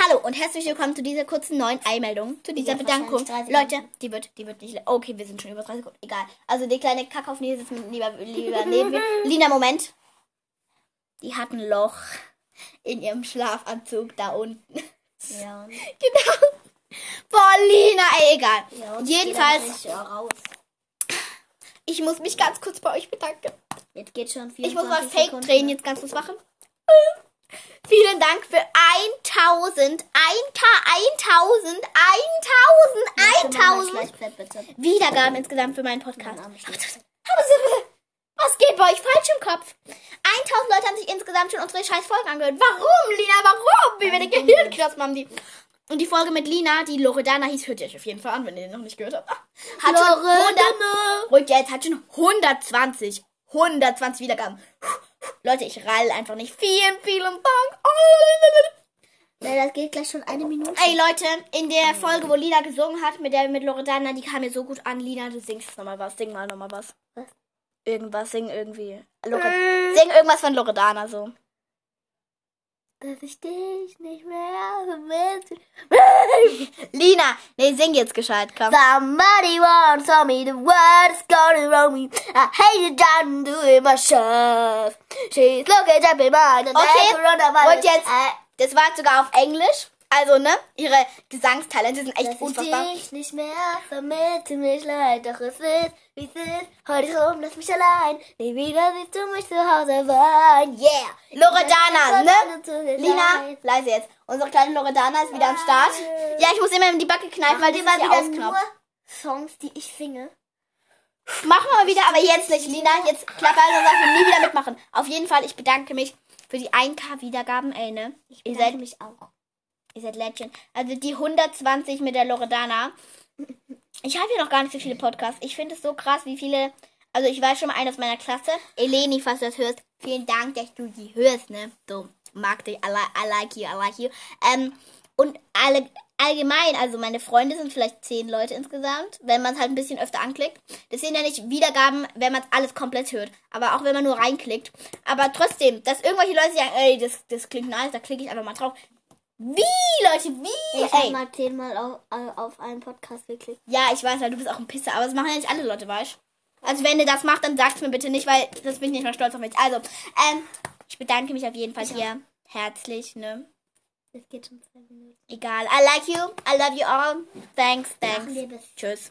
Hallo und herzlich willkommen zu dieser kurzen neuen Eilmeldung, zu dieser Bedankung. wahrscheinlich 30 Leute, die wird, die wird nicht. Okay, wir sind schon über 30 Sekunden. Egal. Also die kleine Kackaufnähe sitzt mit lieber, lieber neben mir. Lina, Moment. Die hat ein Loch in ihrem Schlafanzug da unten. Ja. genau. Boah, Lina, ey, egal. ja Jedenfalls, ich muss mich ganz kurz bei euch bedanken. Jetzt geht schon Ich muss mal 24 Fake-Tränen Sekunden. jetzt ganz kurz machen. Vielen Dank für 1000, 1K, 1000, 1000, Mach mal 1000 Schleichpferd, bitte. Wiedergaben insgesamt für meinen Podcast. Was geht bei euch falsch im Kopf? 1000 Leute haben sich insgesamt schon unsere scheiß Folgen angehört. Warum, Lina? Warum? Wie wir den Gehirnknospen haben die. Und die Folge mit Lina, die Loredana hieß, hört ihr euch auf jeden Fall an, wenn ihr den noch nicht gehört habt. Hat schon 100, ruhig jetzt, hat schon 120, 120 Wiedergaben. Leute, ich rall einfach nicht. Vielen, vielen Dank. Ja, das geht gleich schon eine Minute. Ey Leute, in der Folge, wo Lina gesungen hat, mit der mit Loredana, die kam mir so gut an. Lina, du singst nochmal was. Sing mal nochmal was. Was? Irgendwas, sing irgendwie. Lore sing irgendwas von Loredana so. Dass ich dich nicht mehr vermisse. Lina, nee, sing jetzt gescheit, komm. Somebody once told me the world's going wrong me. I hate it done doing myself. She's looking in mine and Okay, und jetzt, das war sogar auf Englisch. Also, ne, ihre Gesangstalente sind echt Dass ich unfassbar. dich nicht mehr vermisse, mich leid, doch es ist, wie es ist. Heute rum, lass mich allein. Nie wieder siehst du mich zu Hause weinen. Yeah! Loredana, ne? Lina, leise jetzt. Unsere kleine Loredana ist wieder am Start. Ja, ich muss immer in die Backe kneifen, weil die mal wieder nur ausknopft. Songs, die ich singe. Machen wir mal wieder, aber jetzt nicht, Lina. Jetzt klappt also Sache nie wieder mitmachen. Auf jeden Fall, ich bedanke mich für die 1K Wiedergaben, ey, ne? Ich Ihr bedanke seid, mich auch. Ihr seid Legend. Also die 120 mit der Loredana. Ich habe ja noch gar nicht so viele Podcasts. Ich finde es so krass, wie viele. Also ich weiß schon mal einen aus meiner Klasse. Eleni, falls du das hörst. Vielen Dank, dass du die hörst, ne? So, mag dich. I, li I like you, I like you. Ähm, und alle, allgemein, also meine Freunde sind vielleicht zehn Leute insgesamt, wenn man es halt ein bisschen öfter anklickt. Das sind ja nicht Wiedergaben, wenn man es alles komplett hört, aber auch wenn man nur reinklickt. Aber trotzdem, dass irgendwelche Leute sagen, ey, das, das klingt nice, da klicke ich einfach mal drauf. Wie, Leute, wie? Ich habe mal zehnmal auf, auf einen Podcast geklickt. Ja, ich weiß, weil du bist auch ein Pisser, aber das machen ja nicht alle Leute, weißt du? Also wenn du das machst, dann sag's mir bitte nicht, weil das bin ich nicht mal stolz auf mich. Also, ähm, ich bedanke mich auf jeden Fall hier herzlich, ne? Das geht schon zwei Minuten. Egal. I like you. I love you all. Thanks, thanks. Tschüss.